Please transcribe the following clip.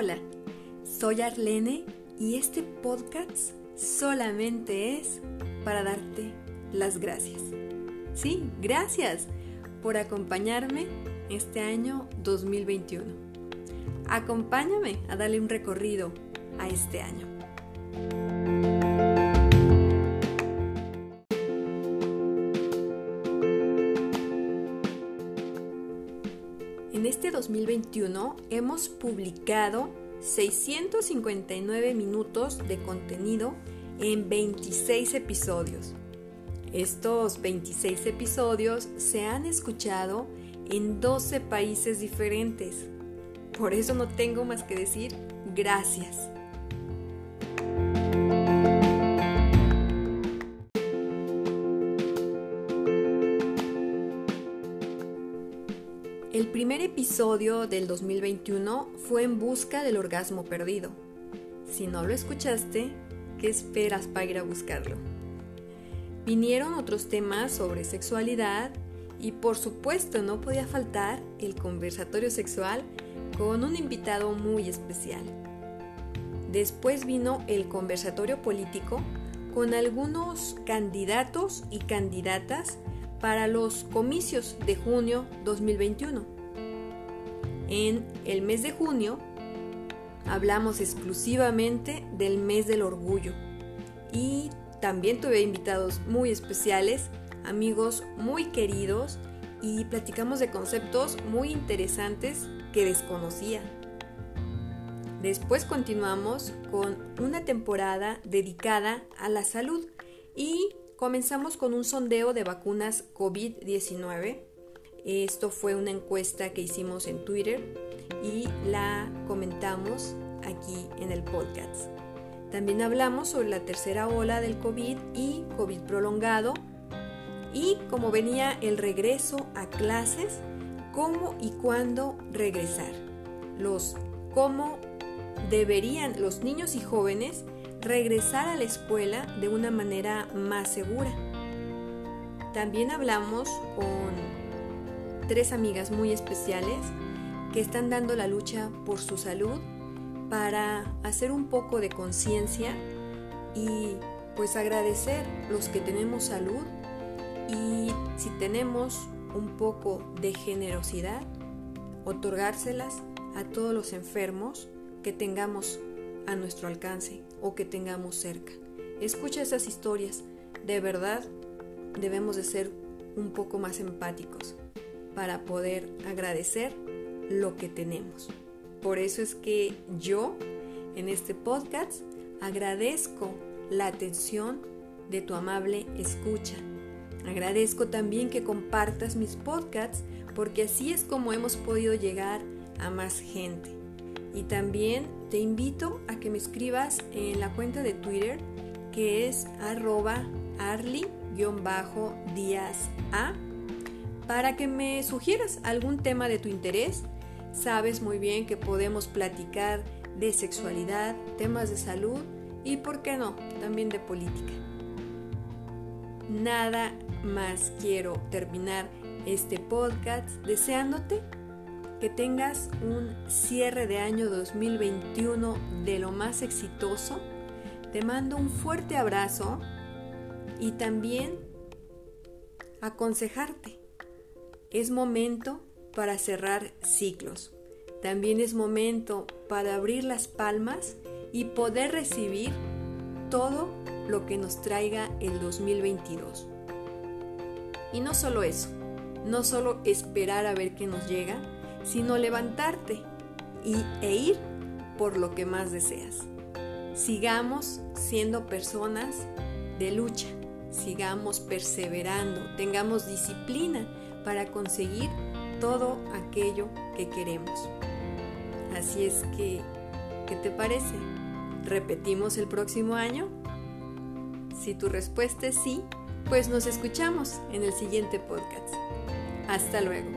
Hola, soy Arlene y este podcast solamente es para darte las gracias. Sí, gracias por acompañarme este año 2021. Acompáñame a darle un recorrido a este año. En este 2021 hemos publicado 659 minutos de contenido en 26 episodios. Estos 26 episodios se han escuchado en 12 países diferentes. Por eso no tengo más que decir gracias. Primer episodio del 2021 fue en busca del orgasmo perdido. Si no lo escuchaste, ¿qué esperas para ir a buscarlo? Vinieron otros temas sobre sexualidad y por supuesto no podía faltar el conversatorio sexual con un invitado muy especial. Después vino el conversatorio político con algunos candidatos y candidatas para los comicios de junio 2021. En el mes de junio hablamos exclusivamente del mes del orgullo y también tuve invitados muy especiales, amigos muy queridos y platicamos de conceptos muy interesantes que desconocía. Después continuamos con una temporada dedicada a la salud y Comenzamos con un sondeo de vacunas COVID-19. Esto fue una encuesta que hicimos en Twitter y la comentamos aquí en el podcast. También hablamos sobre la tercera ola del COVID y COVID prolongado y cómo venía el regreso a clases, cómo y cuándo regresar, los cómo deberían los niños y jóvenes regresar a la escuela de una manera más segura. También hablamos con tres amigas muy especiales que están dando la lucha por su salud para hacer un poco de conciencia y pues agradecer los que tenemos salud y si tenemos un poco de generosidad, otorgárselas a todos los enfermos que tengamos a nuestro alcance o que tengamos cerca. Escucha esas historias. De verdad, debemos de ser un poco más empáticos para poder agradecer lo que tenemos. Por eso es que yo, en este podcast, agradezco la atención de tu amable escucha. Agradezco también que compartas mis podcasts porque así es como hemos podido llegar a más gente. Y también te invito a que me escribas en la cuenta de Twitter que es arroba arly-díaz a para que me sugieras algún tema de tu interés. Sabes muy bien que podemos platicar de sexualidad, temas de salud y, ¿por qué no?, también de política. Nada más quiero terminar este podcast deseándote que tengas un cierre de año 2021 de lo más exitoso. Te mando un fuerte abrazo y también aconsejarte. Es momento para cerrar ciclos. También es momento para abrir las palmas y poder recibir todo lo que nos traiga el 2022. Y no solo eso, no solo esperar a ver qué nos llega, sino levantarte y, e ir por lo que más deseas. Sigamos siendo personas de lucha, sigamos perseverando, tengamos disciplina para conseguir todo aquello que queremos. Así es que, ¿qué te parece? ¿Repetimos el próximo año? Si tu respuesta es sí, pues nos escuchamos en el siguiente podcast. Hasta luego.